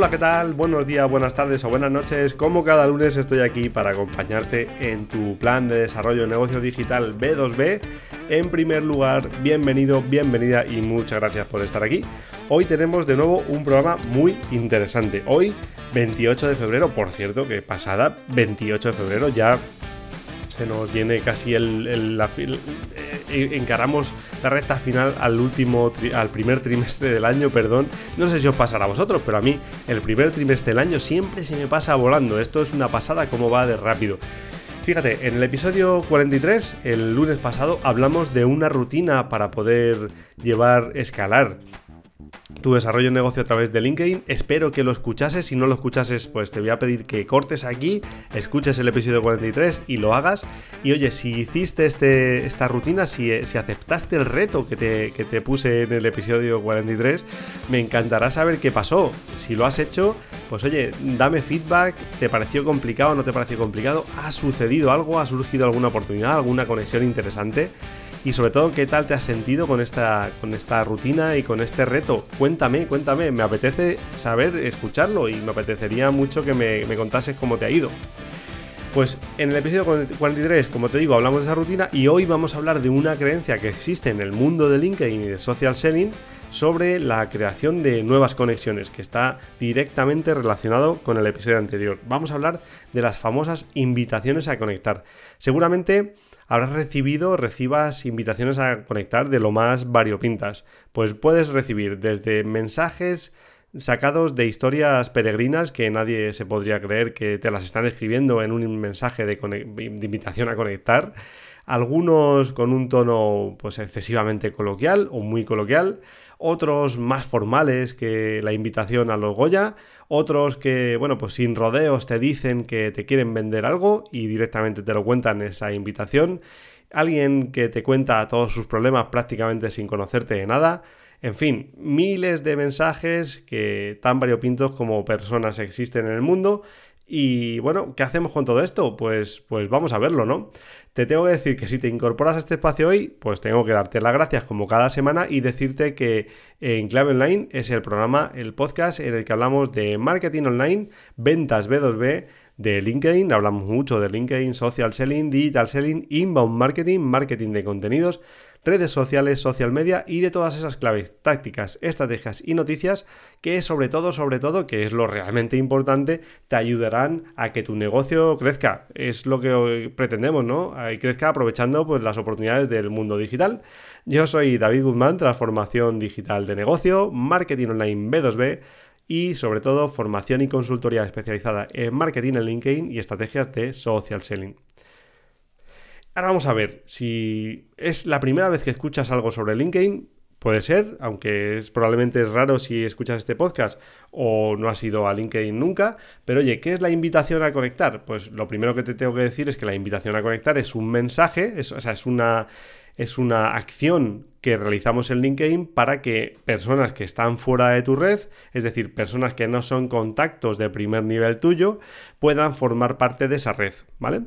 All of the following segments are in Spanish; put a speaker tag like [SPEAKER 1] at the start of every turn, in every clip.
[SPEAKER 1] Hola, ¿qué tal? Buenos días, buenas tardes o buenas noches. Como cada lunes estoy aquí para acompañarte en tu plan de desarrollo de negocio digital B2B. En primer lugar, bienvenido, bienvenida y muchas gracias por estar aquí. Hoy tenemos de nuevo un programa muy interesante. Hoy, 28 de febrero, por cierto, que pasada 28 de febrero ya se nos viene casi el, la, eh, encaramos la recta final al último, al primer trimestre del año, perdón. No sé si os pasará a vosotros, pero a mí el primer trimestre del año siempre se me pasa volando. Esto es una pasada como va de rápido. Fíjate, en el episodio 43, el lunes pasado, hablamos de una rutina para poder llevar, escalar tu desarrollo de negocio a través de LinkedIn. Espero que lo escuchases. Si no lo escuchases, pues te voy a pedir que cortes aquí, escuches el episodio 43 y lo hagas. Y oye, si hiciste este, esta rutina, si, si aceptaste el reto que te, que te puse en el episodio 43, me encantará saber qué pasó. Si lo has hecho, pues oye, dame feedback. ¿Te pareció complicado no te pareció complicado? ¿Ha sucedido algo? ¿Ha surgido alguna oportunidad? ¿Alguna conexión interesante? Y sobre todo qué tal te has sentido con esta, con esta rutina y con este reto. Cuéntame, cuéntame, me apetece saber, escucharlo y me apetecería mucho que me, me contases cómo te ha ido. Pues en el episodio 43, como te digo, hablamos de esa rutina y hoy vamos a hablar de una creencia que existe en el mundo de LinkedIn y de social selling sobre la creación de nuevas conexiones, que está directamente relacionado con el episodio anterior. Vamos a hablar de las famosas invitaciones a conectar. Seguramente habrás recibido, recibas invitaciones a conectar de lo más variopintas. Pues puedes recibir desde mensajes sacados de historias peregrinas que nadie se podría creer que te las están escribiendo en un mensaje de, de invitación a conectar, algunos con un tono pues excesivamente coloquial o muy coloquial, otros más formales que la invitación a los Goya, otros que, bueno, pues sin rodeos te dicen que te quieren vender algo y directamente te lo cuentan esa invitación, alguien que te cuenta todos sus problemas prácticamente sin conocerte de nada, en fin, miles de mensajes que tan variopintos como personas existen en el mundo y bueno, ¿qué hacemos con todo esto? Pues, pues vamos a verlo, ¿no? Te tengo que decir que si te incorporas a este espacio hoy, pues tengo que darte las gracias como cada semana y decirte que en Clave Online es el programa, el podcast en el que hablamos de marketing online, ventas B2B, de LinkedIn, hablamos mucho de LinkedIn, social selling, digital selling, inbound marketing, marketing de contenidos redes sociales, social media y de todas esas claves, tácticas, estrategias y noticias que sobre todo, sobre todo, que es lo realmente importante, te ayudarán a que tu negocio crezca. Es lo que pretendemos, ¿no? Y crezca aprovechando pues, las oportunidades del mundo digital. Yo soy David Guzmán, transformación digital de negocio, marketing online B2B y sobre todo formación y consultoría especializada en marketing en LinkedIn y estrategias de social selling. Ahora vamos a ver, si es la primera vez que escuchas algo sobre LinkedIn, puede ser, aunque es probablemente raro si escuchas este podcast o no has ido a LinkedIn nunca, pero oye, ¿qué es la invitación a conectar? Pues lo primero que te tengo que decir es que la invitación a conectar es un mensaje, es, o sea, es una, es una acción que realizamos en LinkedIn para que personas que están fuera de tu red, es decir, personas que no son contactos de primer nivel tuyo, puedan formar parte de esa red, ¿vale?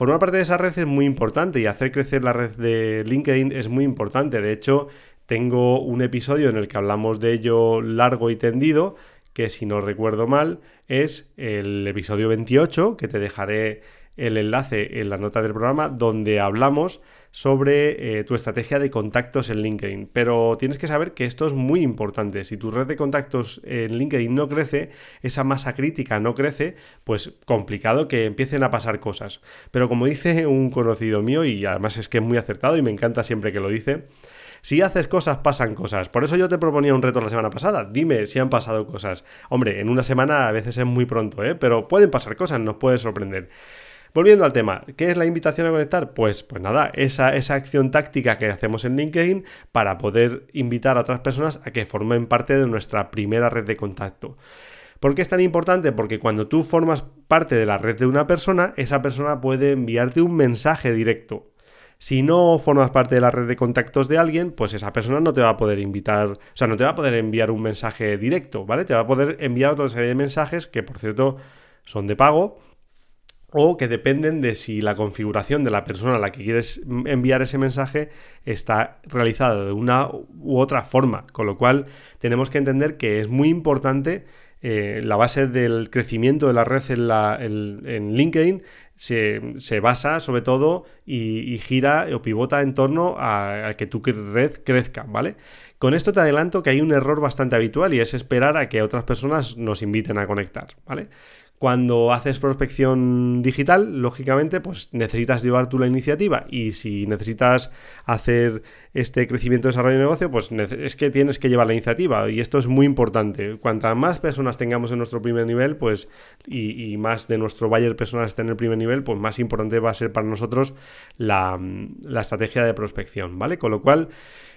[SPEAKER 1] Formar parte de esa red es muy importante y hacer crecer la red de LinkedIn es muy importante. De hecho, tengo un episodio en el que hablamos de ello largo y tendido, que si no recuerdo mal es el episodio 28, que te dejaré el enlace en la nota del programa, donde hablamos sobre eh, tu estrategia de contactos en LinkedIn. Pero tienes que saber que esto es muy importante. Si tu red de contactos en LinkedIn no crece, esa masa crítica no crece, pues complicado que empiecen a pasar cosas. Pero como dice un conocido mío, y además es que es muy acertado y me encanta siempre que lo dice, si haces cosas, pasan cosas. Por eso yo te proponía un reto la semana pasada. Dime si han pasado cosas. Hombre, en una semana a veces es muy pronto, ¿eh? Pero pueden pasar cosas, nos puede sorprender. Volviendo al tema, ¿qué es la invitación a conectar? Pues, pues nada, esa, esa acción táctica que hacemos en LinkedIn para poder invitar a otras personas a que formen parte de nuestra primera red de contacto. ¿Por qué es tan importante? Porque cuando tú formas parte de la red de una persona, esa persona puede enviarte un mensaje directo. Si no formas parte de la red de contactos de alguien, pues esa persona no te va a poder invitar, o sea, no te va a poder enviar un mensaje directo, ¿vale? Te va a poder enviar otra serie de mensajes que, por cierto, son de pago o que dependen de si la configuración de la persona a la que quieres enviar ese mensaje está realizada de una u otra forma. Con lo cual tenemos que entender que es muy importante eh, la base del crecimiento de la red en, LinkedIn se, basa sobre todo y, gira o pivota en torno a, a, que tu red crezca, ¿vale? Con esto te adelanto que hay un error bastante habitual y es esperar a que otras personas nos inviten a conectar, ¿vale? Cuando haces prospección digital, lógicamente, pues necesitas llevar tú la iniciativa y si necesitas hacer este crecimiento, desarrollo de negocio, pues es que tienes que llevar la iniciativa y esto es muy importante. Cuantas más personas tengamos en nuestro primer nivel, pues y, más de nuestro buyer personas estén en el primer nivel, pues más importante va a ser para nosotros la, la estrategia de prospección, ¿vale? Con lo cual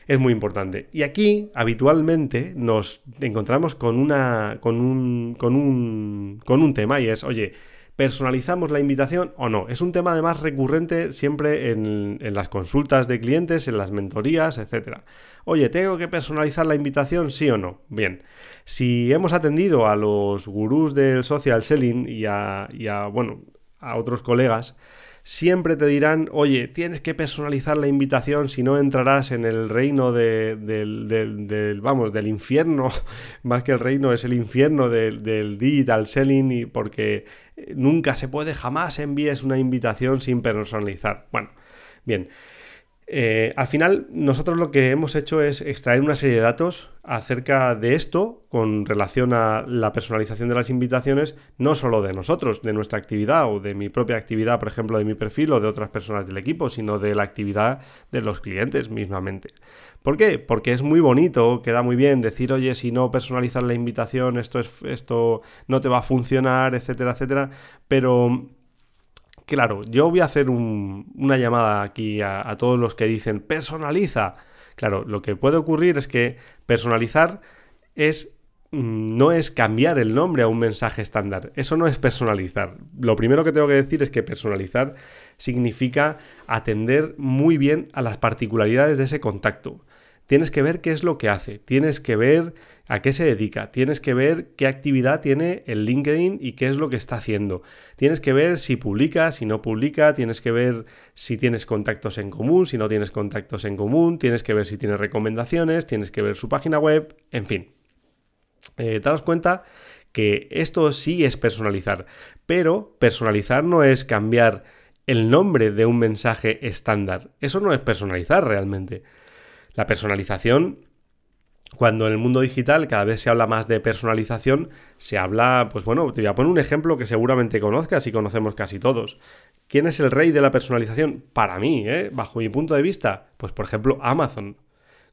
[SPEAKER 1] es muy importante. Y aquí, habitualmente, nos encontramos con, una, con, un, con, un, con un tema y es, oye, ¿personalizamos la invitación o no? Es un tema además recurrente siempre en, en las consultas de clientes, en las mentorías, etc. Oye, ¿tengo que personalizar la invitación, sí o no? Bien, si hemos atendido a los gurús del social selling y a, y a bueno, a otros colegas, siempre te dirán, oye, tienes que personalizar la invitación, si no entrarás en el reino del, vamos, del infierno, más que el reino es el infierno del, del digital selling, y porque eh, nunca se puede, jamás envíes una invitación sin personalizar. Bueno, bien. Eh, al final, nosotros lo que hemos hecho es extraer una serie de datos acerca de esto con relación a la personalización de las invitaciones, no solo de nosotros, de nuestra actividad o de mi propia actividad, por ejemplo, de mi perfil o de otras personas del equipo, sino de la actividad de los clientes mismamente. ¿Por qué? Porque es muy bonito, queda muy bien decir, oye, si no personalizas la invitación, esto, es, esto no te va a funcionar, etcétera, etcétera, pero Claro, yo voy a hacer una llamada aquí a, todos los que dicen personaliza. Claro, lo que puede ocurrir es que personalizar es mm, no es cambiar el nombre a un mensaje estándar. Eso no es personalizar. Lo primero que tengo que decir es que personalizar significa atender muy bien a las particularidades de ese contacto. Tienes que ver qué es lo que hace, tienes que ver a qué se dedica, tienes que ver qué actividad tiene el LinkedIn y qué es lo que está haciendo. Tienes que ver si publica, si no publica, tienes que ver si tienes contactos en común, si no tienes contactos en común, tienes que ver si tiene recomendaciones, tienes que ver su página web, en fin. Eh, daros cuenta que esto sí es personalizar, pero personalizar no es cambiar el nombre de un mensaje estándar. Eso no es personalizar realmente. La personalización cuando en el mundo digital cada vez se habla más de personalización, se habla, pues bueno, te voy a poner un ejemplo que seguramente conozcas y conocemos casi todos. ¿Quién es el rey de la personalización? Para mí, ¿eh? bajo mi punto de vista, pues por ejemplo Amazon.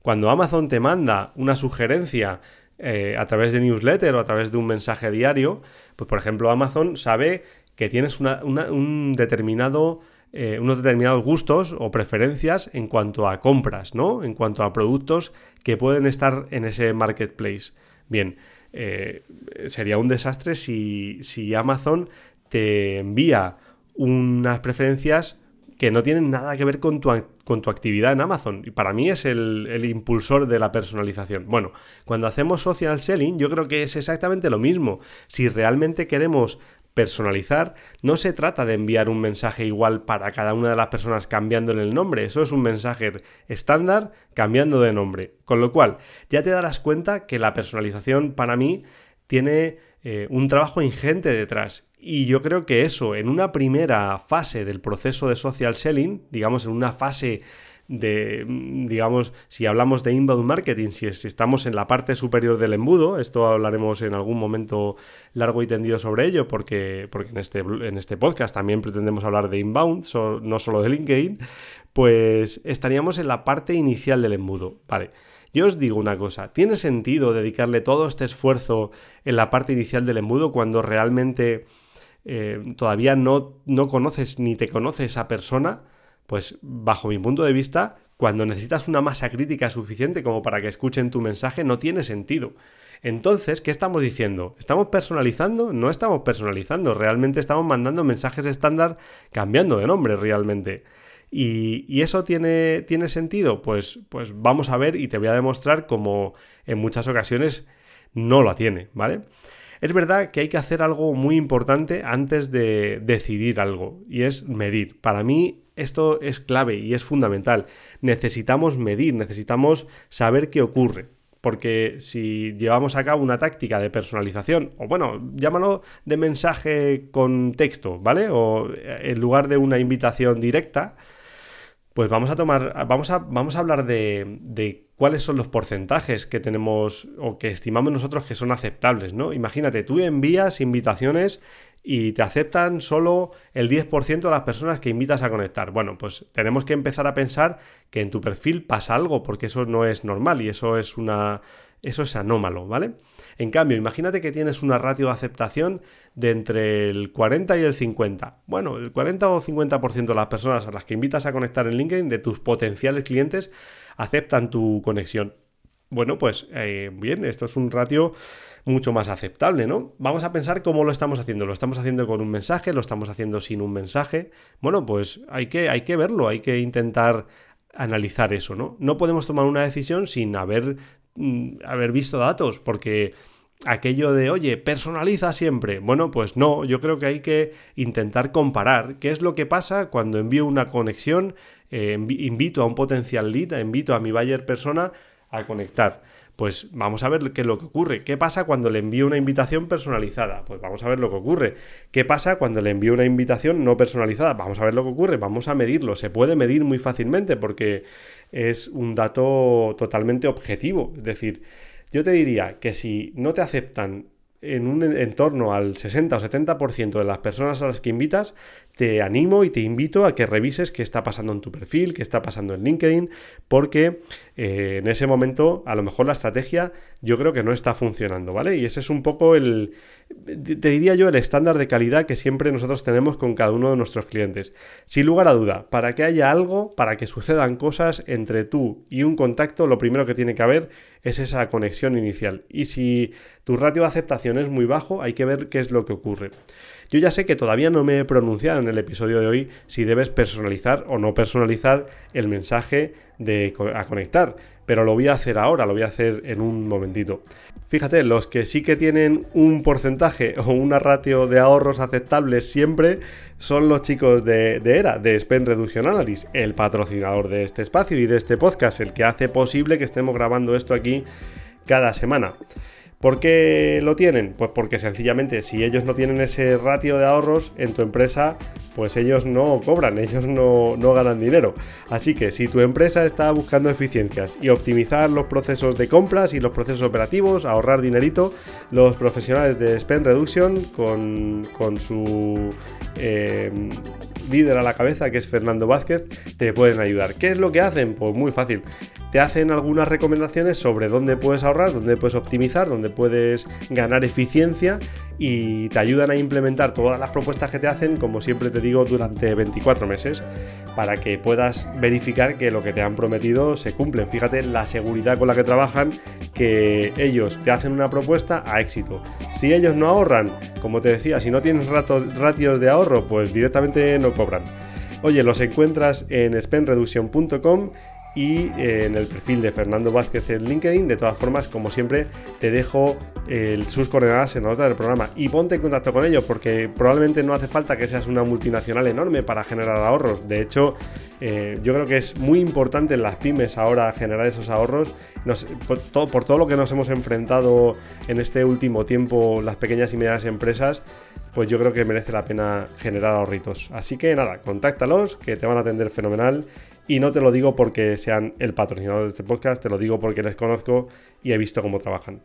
[SPEAKER 1] Cuando Amazon te manda una sugerencia eh, a través de newsletter o a través de un mensaje diario, pues por ejemplo Amazon sabe que tienes un determinado eh, unos determinados gustos o preferencias en cuanto a compras, ¿no? En cuanto a productos que pueden estar en ese marketplace. Bien, eh, sería un desastre si, si Amazon te envía unas preferencias que no tienen nada que ver con tu, con tu actividad en Amazon. Y para mí es el, el, impulsor de la personalización. Bueno, cuando hacemos social selling, yo creo que es exactamente lo mismo. Si realmente queremos personalizar, no se trata de enviar un mensaje igual para cada una de las personas cambiándole el nombre, eso es un mensaje estándar cambiando de nombre. Con lo cual, ya te darás cuenta que la personalización para mí tiene eh, un trabajo ingente detrás. Y yo creo que eso, en una primera fase del proceso de social selling, digamos en una fase de, digamos, si hablamos de inbound marketing, si, estamos en la parte superior del embudo, esto hablaremos en algún momento largo y tendido sobre ello, porque, porque en, este, en este podcast también pretendemos hablar de inbound, no solo de LinkedIn, pues estaríamos en la parte inicial del embudo, ¿vale? Yo os digo una cosa, ¿tiene sentido dedicarle todo este esfuerzo en la parte inicial del embudo cuando realmente eh, todavía no, no conoces ni te conoce esa persona? Pues bajo mi punto de vista, cuando necesitas una masa crítica suficiente como para que escuchen tu mensaje, no tiene sentido. Entonces, ¿qué estamos diciendo? ¿Estamos personalizando? No estamos personalizando, realmente estamos mandando mensajes estándar cambiando de nombre realmente. ¿Y, eso tiene, tiene sentido? Pues, pues vamos a ver y te voy a demostrar cómo en muchas ocasiones no lo tiene, ¿vale? Es verdad que hay que hacer algo muy importante antes de decidir algo y es medir. Para mí esto es clave y es fundamental. Necesitamos medir, necesitamos saber qué ocurre. porque si llevamos a cabo una táctica de personalización, o bueno, llámalo de mensaje con texto, ¿vale? O en lugar de una invitación directa, pues vamos a tomar, vamos a, vamos a hablar de, de, cuáles son los porcentajes que tenemos o que estimamos nosotros que son aceptables, ¿no? Imagínate, tú envías invitaciones y te aceptan solo el 10% de las personas que invitas a conectar. Bueno, pues tenemos que empezar a pensar que en tu perfil pasa algo, porque eso no es normal y eso es una. Eso es anómalo, ¿vale? En cambio, imagínate que tienes una ratio de aceptación de entre el 40 y el 50. Bueno, el 40 o 50% de las personas a las que invitas a conectar en LinkedIn, de tus potenciales clientes, aceptan tu conexión. Bueno, pues eh, bien, esto es un ratio mucho más aceptable, ¿no? Vamos a pensar cómo lo estamos haciendo. ¿Lo estamos haciendo con un mensaje? ¿Lo estamos haciendo sin un mensaje? Bueno, pues hay que, hay que verlo, hay que intentar analizar eso, ¿no? No podemos tomar una decisión sin haber, mm, haber visto datos, porque aquello de, oye, personaliza siempre. Bueno, pues no, yo creo que hay que intentar comparar qué es lo que pasa cuando envío una conexión, eh, invito a un potencial lead, invito a mi buyer persona a conectar. Pues vamos a ver qué es lo que ocurre. ¿Qué pasa cuando le envío una invitación personalizada? Pues vamos a ver lo que ocurre. ¿Qué pasa cuando le envío una invitación no personalizada? Vamos a ver lo que ocurre. Vamos a medirlo. Se puede medir muy fácilmente porque es un dato totalmente objetivo. Es decir, yo te diría que si no te aceptan en un entorno al 60 o 70% de las personas a las que invitas, te animo y te invito a que revises qué está pasando en tu perfil, qué está pasando en LinkedIn, porque eh, en ese momento a lo mejor la estrategia yo creo que no está funcionando, ¿vale? Y ese es un poco el, te diría yo, el estándar de calidad que siempre nosotros tenemos con cada uno de nuestros clientes. Sin lugar a duda, para que haya algo, para que sucedan cosas entre tú y un contacto, lo primero que tiene que haber es esa conexión inicial. Y si tu ratio de aceptación es muy bajo, hay que ver qué es lo que ocurre. Yo ya sé que todavía no me he pronunciado en el episodio de hoy si debes personalizar o no personalizar el mensaje de a conectar, pero lo voy a hacer ahora, lo voy a hacer en un momentito. Fíjate, los que sí que tienen un porcentaje o una ratio de ahorros aceptables siempre son los chicos de, de ERA, de Spend Reduction Analysis, el patrocinador de este espacio y de este podcast, el que hace posible que estemos grabando esto aquí cada semana. ¿Por qué lo tienen? Pues porque sencillamente si ellos no tienen ese ratio de ahorros en tu empresa, pues ellos no cobran, ellos no, ganan dinero. Así que si tu empresa está buscando eficiencias y optimizar los procesos de compras y los procesos operativos, ahorrar dinerito, los profesionales de Spend Reduction con, su eh, líder a la cabeza, que es Fernando Vázquez, te pueden ayudar. ¿Qué es lo que hacen? Pues muy fácil te hacen algunas recomendaciones sobre dónde puedes ahorrar, dónde puedes optimizar, dónde puedes ganar eficiencia y te ayudan a implementar todas las propuestas que te hacen, como siempre te digo, durante 24 meses, para que puedas verificar que lo que te han prometido se cumplen. Fíjate la seguridad con la que trabajan, que ellos te hacen una propuesta a éxito. Si ellos no ahorran, como te decía, si no tienes ratios de ahorro, pues directamente no cobran. Oye, los encuentras en spendreduction.com y eh, en el perfil de Fernando Vázquez en LinkedIn. De todas formas, como siempre, te dejo sus coordenadas en la nota del programa y ponte en contacto con ellos porque probablemente no hace falta que seas una multinacional enorme para generar ahorros. De hecho, eh, yo creo que es muy importante en las pymes ahora generar esos ahorros. por, todo, por todo lo que nos hemos enfrentado en este último tiempo, las pequeñas y medianas empresas, pues yo creo que merece la pena generar ahorritos. Así que nada, contáctalos, que te van a atender fenomenal y no te lo digo porque sean el patrocinador de este podcast, te lo digo porque les conozco y he visto cómo trabajan.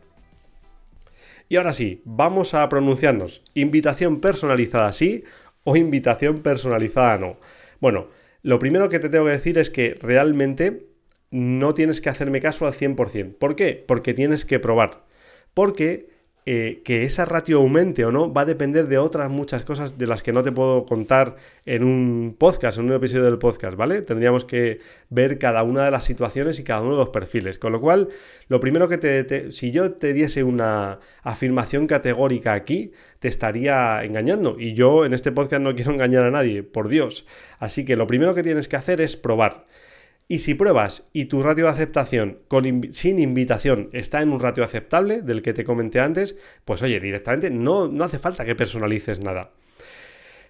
[SPEAKER 1] Y ahora sí, vamos a pronunciarnos. ¿Invitación personalizada sí o invitación personalizada no? Bueno, lo primero que te tengo que decir es que realmente no tienes que hacerme caso al 100%. ¿Por qué? Porque tienes que probar. Porque eh, que esa ratio aumente o no va a depender de otras muchas cosas de las que no te puedo contar en un podcast, en un episodio del podcast, ¿vale? Tendríamos que ver cada una de las situaciones y cada uno de los perfiles. Con lo cual, lo primero que te, si yo te diese una afirmación categórica aquí, te estaría engañando. Y yo en este podcast no quiero engañar a nadie, por Dios. Así que lo primero que tienes que hacer es probar. Y si pruebas y tu ratio de aceptación sin invitación está en un ratio aceptable del que te comenté antes, pues oye, directamente no, no hace falta que personalices nada.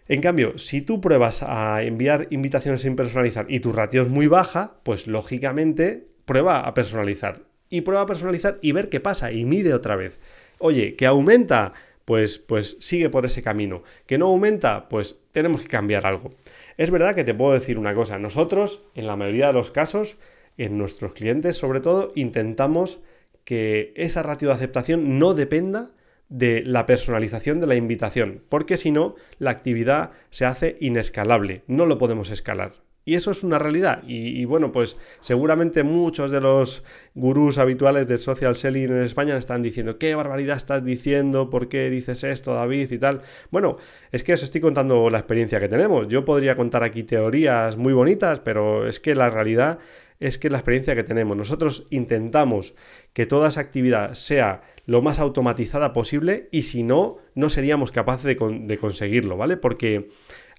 [SPEAKER 1] En cambio, si tú pruebas a enviar invitaciones sin personalizar y tu ratio es muy baja, pues lógicamente prueba a personalizar. y prueba a personalizar y ver qué pasa y mide otra vez. Oye, que aumenta, pues, pues sigue por ese camino. Que no aumenta, pues tenemos que cambiar algo. Es verdad que te puedo decir una cosa, nosotros, en la mayoría de los casos, en nuestros clientes sobre todo, intentamos que esa ratio de aceptación no dependa de la personalización de la invitación, porque si no, la actividad se hace inescalable, no lo podemos escalar. Y eso es una realidad. Y, bueno, pues seguramente muchos de los gurús habituales del social selling en España están diciendo, ¿qué barbaridad estás diciendo? ¿Por qué dices esto, David? Y tal. Bueno, es que os estoy contando la experiencia que tenemos. Yo podría contar aquí teorías muy bonitas, pero es que la realidad es que la experiencia que tenemos. Nosotros intentamos que toda esa actividad sea lo más automatizada posible y si no, no seríamos capaces de, de conseguirlo, ¿vale? Porque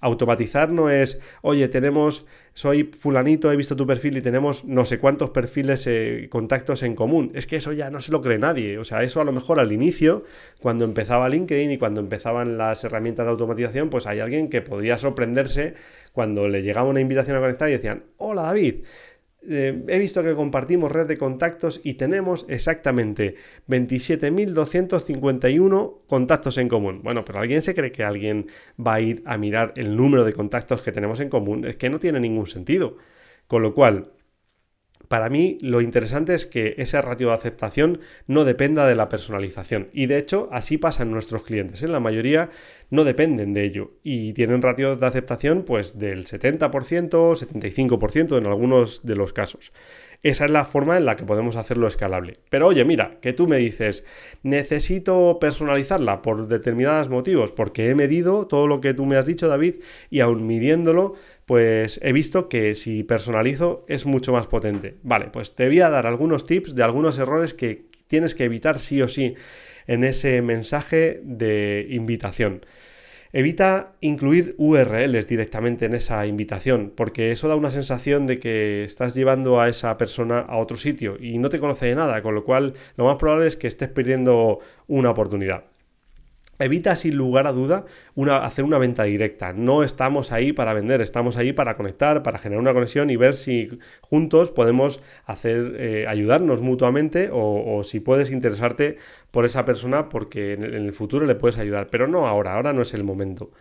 [SPEAKER 1] Automatizar no es, oye, tenemos, soy fulanito, he visto tu perfil y tenemos no sé cuántos perfiles, eh, contactos en común. Es que eso ya no se lo cree nadie. O sea, eso a lo mejor al inicio, cuando empezaba LinkedIn y cuando empezaban las herramientas de automatización, pues hay alguien que podría sorprenderse cuando le llegaba una invitación a conectar y decían, hola David, eh, he visto que compartimos red de contactos y tenemos exactamente 27.251 contactos en común. Bueno, pero ¿alguien se cree que alguien va a ir a mirar el número de contactos que tenemos en común? Es que no tiene ningún sentido. Con lo cual, para mí lo interesante es que esa ratio de aceptación no dependa de la personalización. Y de hecho, así pasa en nuestros clientes. En ¿eh? la mayoría no dependen de ello. Y tienen ratios de aceptación pues del 70%, 75% en algunos de los casos. Esa es la forma en la que podemos hacerlo escalable. Pero oye, mira, que tú me dices, necesito personalizarla por determinados motivos, porque he medido todo lo que tú me has dicho, David, y aún midiéndolo, pues he visto que si personalizo es mucho más potente. Vale, pues te voy a dar algunos tips de algunos errores que tienes que evitar sí o sí en ese mensaje de invitación. Evita incluir URLs directamente en esa invitación, porque eso da una sensación de que estás llevando a esa persona a otro sitio y no te conoce de nada, con lo cual lo más probable es que estés perdiendo una oportunidad. Evita sin lugar a duda hacer una venta directa. No estamos ahí para vender, estamos ahí para conectar, para generar una conexión y ver si juntos podemos hacer, eh, ayudarnos mutuamente o, si puedes interesarte por esa persona porque en el futuro le puedes ayudar. Pero no ahora, ahora no es el momento.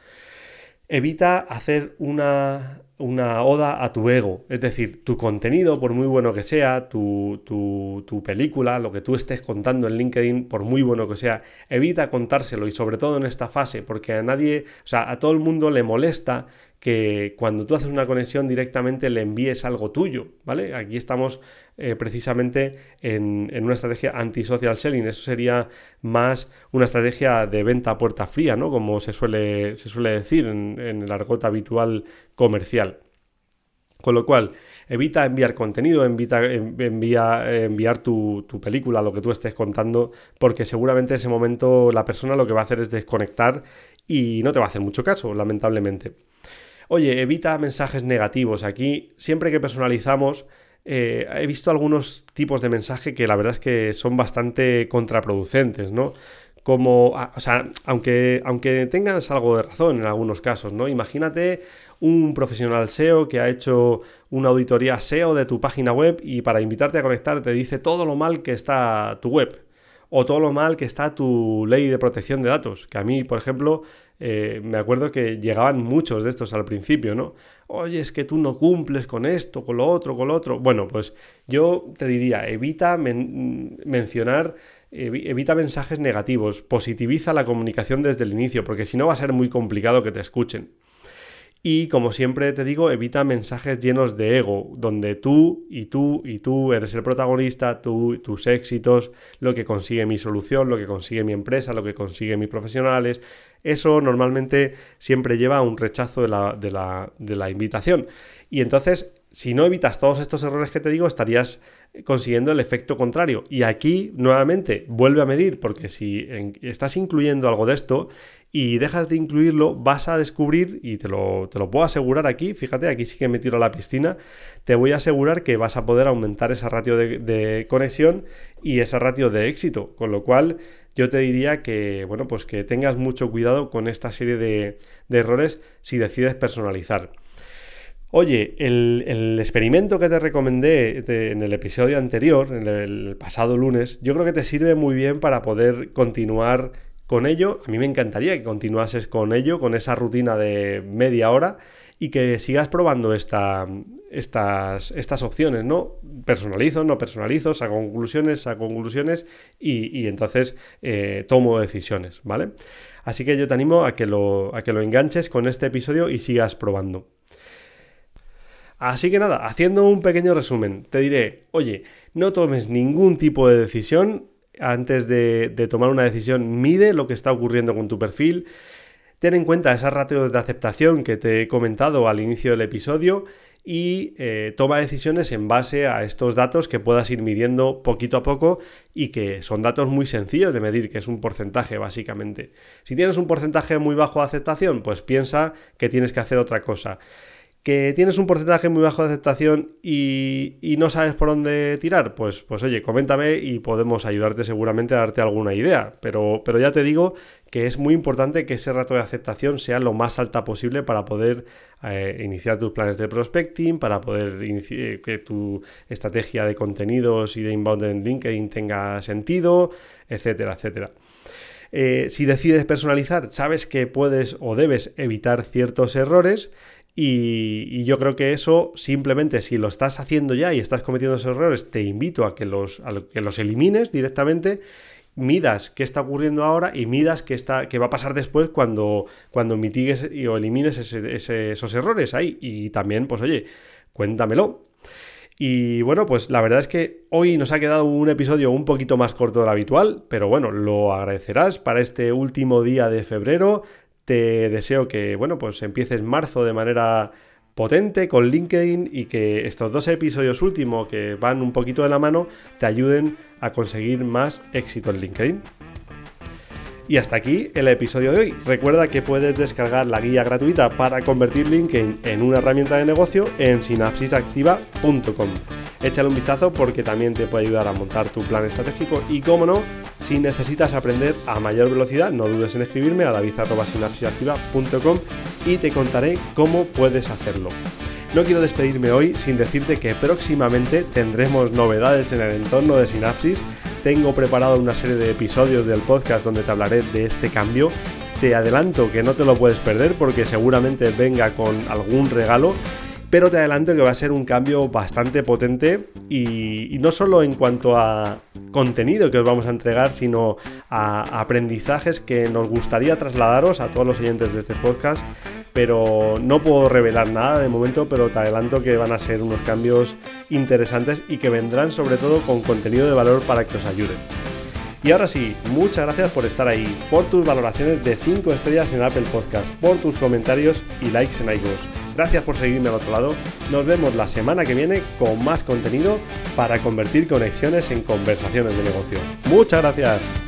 [SPEAKER 1] Evita hacer una, una oda a tu ego. Es decir, tu contenido, por muy bueno que sea, tu, tu, película, lo que tú estés contando en LinkedIn, por muy bueno que sea, evita contárselo y sobre todo en esta fase, porque a nadie, o sea, a todo el mundo le molesta que cuando tú haces una conexión directamente le envíes algo tuyo, ¿vale? Aquí estamos eh, precisamente en, una estrategia anti-social selling, eso sería más una estrategia de venta a puerta fría, ¿no? Como se suele, se suele decir en, el argot habitual comercial. Con lo cual, evita enviar contenido, evita envía, enviar tu, tu, película, lo que tú estés contando, porque seguramente en ese momento la persona lo que va a hacer es desconectar y no te va a hacer mucho caso, lamentablemente. Oye, evita mensajes negativos. Aquí, siempre que personalizamos, eh, he visto algunos tipos de mensaje que la verdad es que son bastante contraproducentes, ¿no? Como, ah, o sea, aunque, aunque tengas algo de razón en algunos casos, ¿no? Imagínate un profesional SEO que ha hecho una auditoría SEO de tu página web y para invitarte a conectar te dice todo lo mal que está tu web o todo lo mal que está tu ley de protección de datos, que a mí, por ejemplo, eh, me acuerdo que llegaban muchos de estos al principio, ¿no? Oye, es que tú no cumples con esto, con lo otro, con lo otro. Bueno, pues yo te diría, evita mencionar, evita mensajes negativos, positiviza la comunicación desde el inicio, porque si no va a ser muy complicado que te escuchen. Y como siempre te digo, evita mensajes llenos de ego, donde tú y tú y tú eres el protagonista, tú, tus éxitos, lo que consigue mi solución, lo que consigue mi empresa, lo que consigue mis profesionales. Eso normalmente siempre lleva a un rechazo de la, de la, de la invitación. Y entonces, si no evitas todos estos errores que te digo, estarías consiguiendo el efecto contrario. Y aquí, nuevamente, vuelve a medir, porque si estás incluyendo algo de esto y dejas de incluirlo, vas a descubrir, y te lo, te lo puedo asegurar aquí, fíjate, aquí sí que me tiro a la piscina, te voy a asegurar que vas a poder aumentar esa ratio de, conexión y esa ratio de éxito. Con lo cual, yo te diría que, bueno, pues que tengas mucho cuidado con esta serie de, de errores si decides personalizar. Oye, el, experimento que te recomendé en el episodio anterior, en el pasado lunes, yo creo que te sirve muy bien para poder continuar con ello. A mí me encantaría que continuases con ello, con esa rutina de media hora y que sigas probando esta, estas, opciones, ¿no? Personalizo, no personalizo, saco conclusiones, saco conclusiones y, entonces eh, tomo decisiones, ¿vale? Así que yo te animo a que lo enganches con este episodio y sigas probando. Así que nada, haciendo un pequeño resumen, te diré, oye, no tomes ningún tipo de decisión. Antes de, tomar una decisión, mide lo que está ocurriendo con tu perfil, ten en cuenta esas ratios de aceptación que te he comentado al inicio del episodio y eh, toma decisiones en base a estos datos que puedas ir midiendo poquito a poco y que son datos muy sencillos de medir, que es un porcentaje básicamente. Si tienes un porcentaje muy bajo de aceptación, pues piensa que tienes que hacer otra cosa que tienes un porcentaje muy bajo de aceptación y, no sabes por dónde tirar, pues, pues oye, coméntame y podemos ayudarte seguramente a darte alguna idea. Pero, pero ya te digo que es muy importante que ese rato de aceptación sea lo más alta posible para poder eh, iniciar tus planes de prospecting, para poder eh, que tu estrategia de contenidos y de inbound en LinkedIn tenga sentido, etcétera, etcétera. Eh, si decides personalizar, sabes que puedes o debes evitar ciertos errores y, yo creo que eso simplemente si lo estás haciendo ya y estás cometiendo esos errores, te invito a que los, que los elimines directamente, midas qué está ocurriendo ahora y midas qué, está, qué va a pasar después cuando, cuando mitigues y, o elimines esos errores ahí. Y también, pues oye, cuéntamelo. Y bueno, pues la verdad es que hoy nos ha quedado un episodio un poquito más corto de lo habitual, pero bueno, lo agradecerás para este último día de febrero. Te deseo que, bueno, pues empieces marzo de manera potente con LinkedIn y que estos dos episodios últimos que van un poquito de la mano te ayuden a conseguir más éxito en LinkedIn. Y hasta aquí el episodio de hoy. Recuerda que puedes descargar la guía gratuita para convertir LinkedIn en una herramienta de negocio en sinapsisactiva.com. Échale un vistazo porque también te puede ayudar a montar tu plan estratégico y, como no, si necesitas aprender a mayor velocidad, no dudes en escribirme a david.sinapsisactiva.com y te contaré cómo puedes hacerlo. No quiero despedirme hoy sin decirte que próximamente tendremos novedades en el entorno de Sinapsis. Tengo preparado una serie de episodios del podcast donde te hablaré de este cambio. Te adelanto que no te lo puedes perder porque seguramente venga con algún regalo pero te adelanto que va a ser un cambio bastante potente y, no solo en cuanto a contenido que os vamos a entregar, sino a aprendizajes que nos gustaría trasladaros a todos los oyentes de este podcast, pero no puedo revelar nada de momento, pero te adelanto que van a ser unos cambios interesantes y que vendrán sobre todo con contenido de valor para que os ayuden. Y ahora sí, muchas gracias por estar ahí, por tus valoraciones de 5 estrellas en Apple Podcast, por tus comentarios y likes en iTunes Gracias por seguirme al otro lado. Nos vemos la semana que viene con más contenido para convertir conexiones en conversaciones de negocio. Muchas gracias.